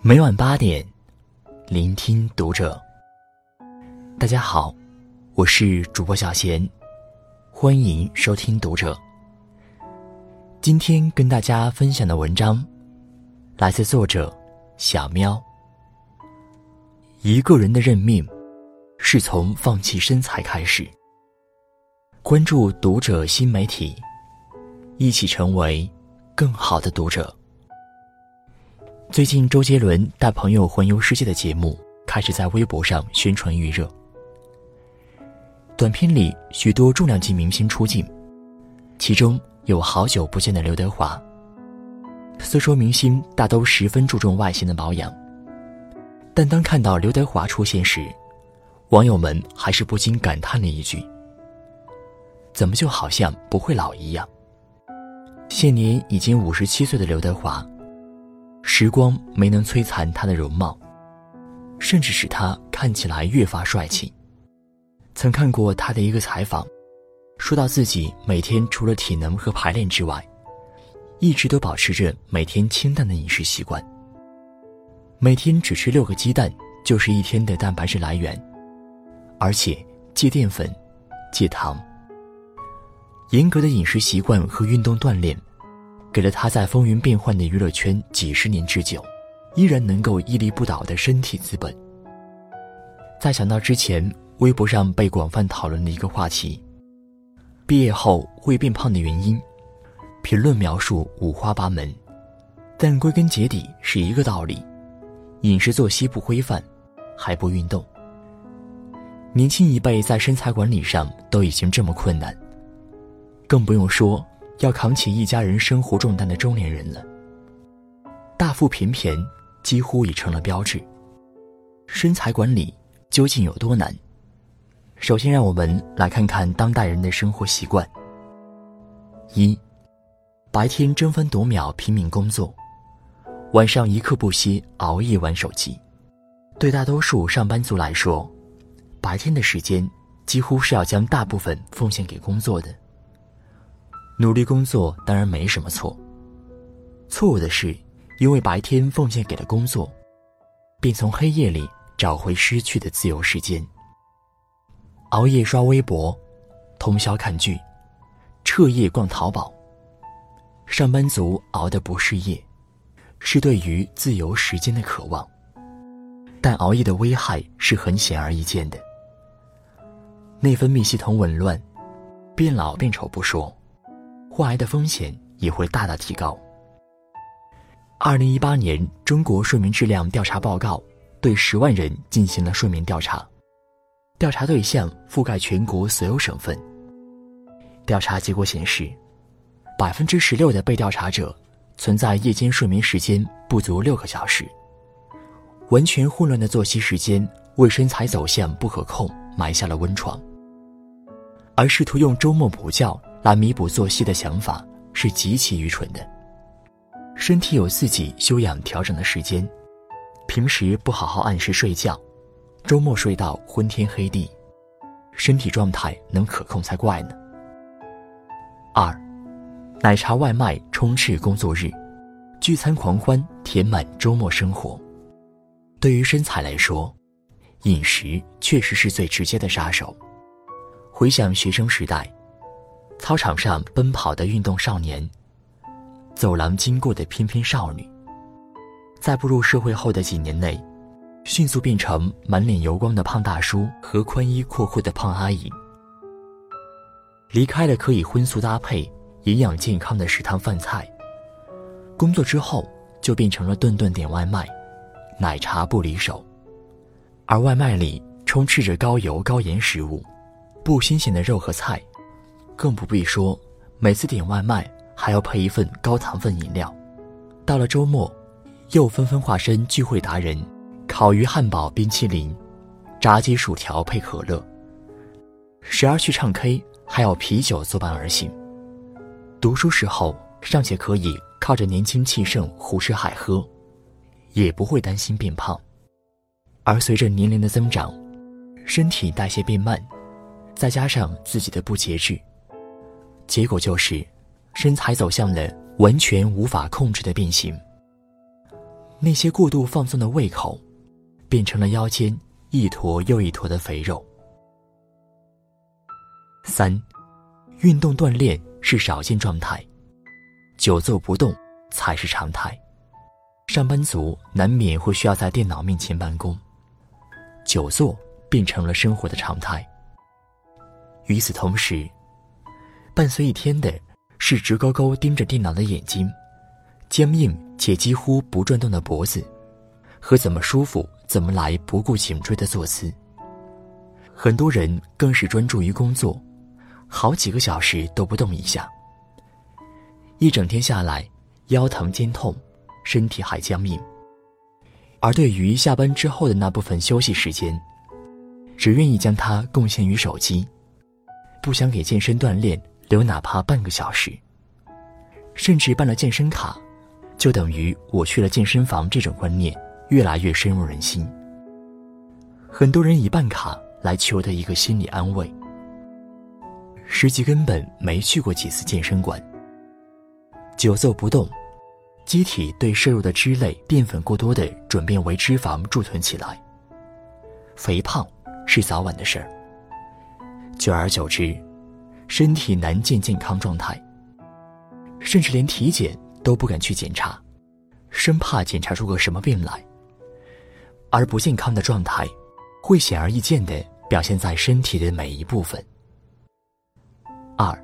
每晚八点，聆听读者。大家好，我是主播小贤，欢迎收听读者。今天跟大家分享的文章，来自作者小喵。一个人的认命，是从放弃身材开始。关注读者新媒体，一起成为更好的读者。最近，周杰伦带朋友环游世界的节目开始在微博上宣传预热。短片里许多重量级明星出镜，其中有好久不见的刘德华。虽说明星大都十分注重外形的保养，但当看到刘德华出现时，网友们还是不禁感叹了一句：“怎么就好像不会老一样？”现年已经五十七岁的刘德华。时光没能摧残他的容貌，甚至使他看起来越发帅气。曾看过他的一个采访，说到自己每天除了体能和排练之外，一直都保持着每天清淡的饮食习惯。每天只吃六个鸡蛋就是一天的蛋白质来源，而且戒淀粉、戒糖。严格的饮食习惯和运动锻炼。给了他在风云变幻的娱乐圈几十年之久，依然能够屹立不倒的身体资本。再想到之前微博上被广泛讨论的一个话题：毕业后会变胖的原因，评论描述五花八门，但归根结底是一个道理：饮食作息不规范，还不运动。年轻一辈在身材管理上都已经这么困难，更不用说。要扛起一家人生活重担的中年人了，大腹便便几乎已成了标志。身材管理究竟有多难？首先，让我们来看看当代人的生活习惯。一，白天争分夺秒拼命工作，晚上一刻不歇熬夜玩手机。对大多数上班族来说，白天的时间几乎是要将大部分奉献给工作的。努力工作当然没什么错，错误的是，因为白天奉献给了工作，并从黑夜里找回失去的自由时间。熬夜刷微博，通宵看剧，彻夜逛淘宝。上班族熬的不是夜，是对于自由时间的渴望。但熬夜的危害是很显而易见的，内分泌系统紊乱，变老变丑不说。患癌的风险也会大大提高。二零一八年中国睡眠质量调查报告对十万人进行了睡眠调查，调查对象覆盖全国所有省份。调查结果显示，百分之十六的被调查者存在夜间睡眠时间不足六个小时，完全混乱的作息时间为身材走向不可控埋下了温床，而试图用周末补觉。来弥补作息的想法是极其愚蠢的。身体有自己休养调整的时间，平时不好好按时睡觉，周末睡到昏天黑地，身体状态能可控才怪呢。二，奶茶外卖充斥工作日，聚餐狂欢填满周末生活。对于身材来说，饮食确实是最直接的杀手。回想学生时代。操场上奔跑的运动少年，走廊经过的翩翩少女，在步入社会后的几年内，迅速变成满脸油光的胖大叔和宽衣阔裤的胖阿姨。离开了可以荤素搭配、营养健康的食堂饭菜，工作之后就变成了顿顿点外卖，奶茶不离手，而外卖里充斥着高油高盐食物，不新鲜的肉和菜。更不必说，每次点外卖还要配一份高糖分饮料。到了周末，又纷纷化身聚会达人，烤鱼、汉堡、冰淇淋，炸鸡、薯条配可乐。时而去唱 K，还要啤酒作伴而行。读书时候尚且可以靠着年轻气盛胡吃海喝，也不会担心变胖。而随着年龄的增长，身体代谢变慢，再加上自己的不节制。结果就是，身材走向了完全无法控制的变形。那些过度放纵的胃口，变成了腰间一坨又一坨的肥肉。三，运动锻炼是少见状态，久坐不动才是常态。上班族难免会需要在电脑面前办公，久坐变成了生活的常态。与此同时，伴随一天的是直勾勾盯着电脑的眼睛，僵硬且几乎不转动的脖子，和怎么舒服怎么来不顾颈椎的坐姿。很多人更是专注于工作。好几个小时都不动一下，一整天下来，腰疼肩痛，身体还僵硬。而对于下班之后的那部分休息时间，只愿意将它贡献于手机，不想给健身锻炼留哪怕半个小时。甚至办了健身卡，就等于我去了健身房。这种观念越来越深入人心。很多人以办卡来求得一个心理安慰。实际根本没去过几次健身馆。久坐不动，机体对摄入的脂类、淀粉过多的转变为脂肪贮存起来。肥胖是早晚的事儿。久而久之，身体难见健康状态，甚至连体检都不敢去检查，生怕检查出个什么病来。而不健康的状态，会显而易见的表现在身体的每一部分。二，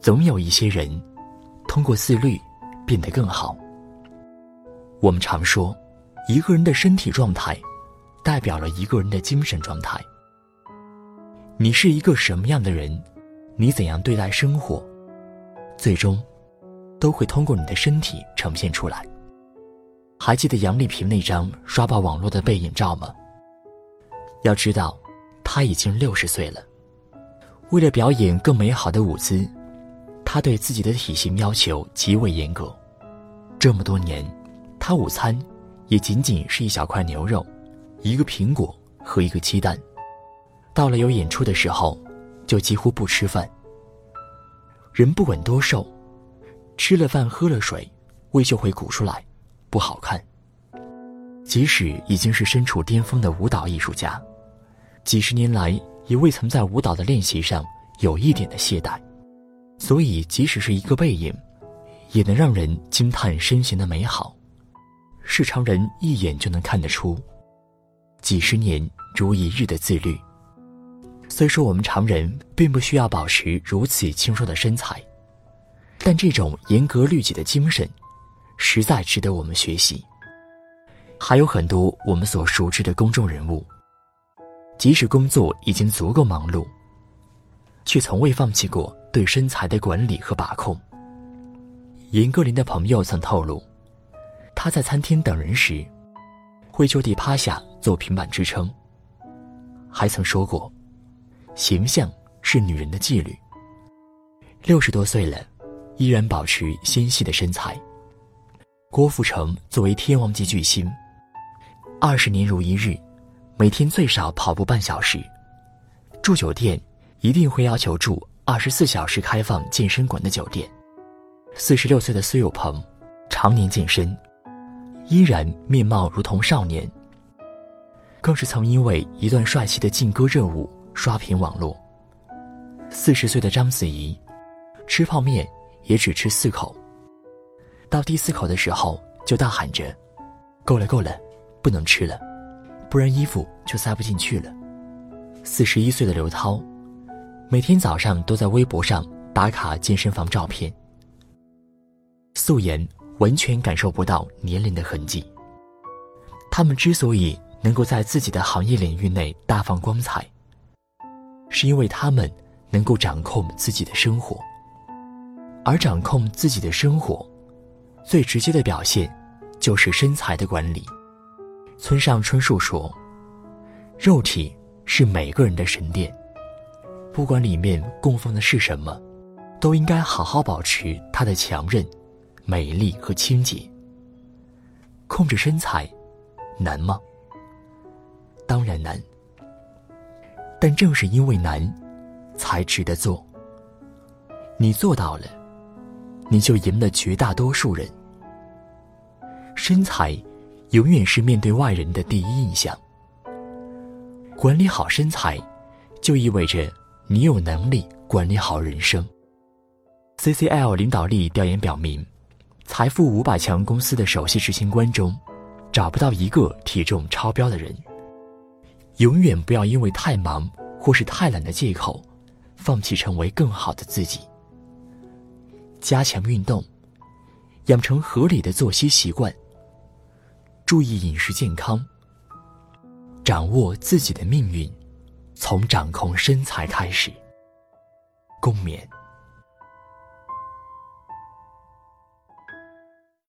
总有一些人通过自律变得更好。我们常说，一个人的身体状态代表了一个人的精神状态。你是一个什么样的人，你怎样对待生活，最终都会通过你的身体呈现出来。还记得杨丽萍那张刷爆网络的背影照吗？要知道，她已经六十岁了。为了表演更美好的舞姿，她对自己的体型要求极为严格。这么多年，她午餐也仅仅是一小块牛肉、一个苹果和一个鸡蛋。到了有演出的时候，就几乎不吃饭。人不管多瘦，吃了饭喝了水，胃就会鼓出来，不好看。即使已经是身处巅峰的舞蹈艺术家，几十年来。也未曾在舞蹈的练习上有一点的懈怠，所以即使是一个背影，也能让人惊叹身形的美好，是常人一眼就能看得出。几十年如一日的自律，虽说我们常人并不需要保持如此清瘦的身材，但这种严格律己的精神，实在值得我们学习。还有很多我们所熟知的公众人物。即使工作已经足够忙碌，却从未放弃过对身材的管理和把控。严歌苓的朋友曾透露，她在餐厅等人时，会就地趴下做平板支撑。还曾说过，形象是女人的纪律。六十多岁了，依然保持纤细的身材。郭富城作为天王级巨星，二十年如一日。每天最少跑步半小时，住酒店一定会要求住二十四小时开放健身馆的酒店。四十六岁的苏有朋，常年健身，依然面貌如同少年。更是曾因为一段帅气的劲歌热舞刷屏网络。四十岁的章子怡，吃泡面也只吃四口，到第四口的时候就大喊着：“够了够了，不能吃了。”不然衣服就塞不进去了。四十一岁的刘涛，每天早上都在微博上打卡健身房照片，素颜完全感受不到年龄的痕迹。他们之所以能够在自己的行业领域内大放光彩，是因为他们能够掌控自己的生活，而掌控自己的生活，最直接的表现，就是身材的管理。村上春树说：“肉体是每个人的神殿，不管里面供奉的是什么，都应该好好保持它的强韧、美丽和清洁。控制身材，难吗？当然难。但正是因为难，才值得做。你做到了，你就赢了绝大多数人。身材。”永远是面对外人的第一印象。管理好身材，就意味着你有能力管理好人生。CCL 领导力调研表明，财富五百强公司的首席执行官中，找不到一个体重超标的人。永远不要因为太忙或是太懒的借口，放弃成为更好的自己。加强运动，养成合理的作息习惯，注意饮食健康。掌握自己的命运，从掌控身材开始。共勉。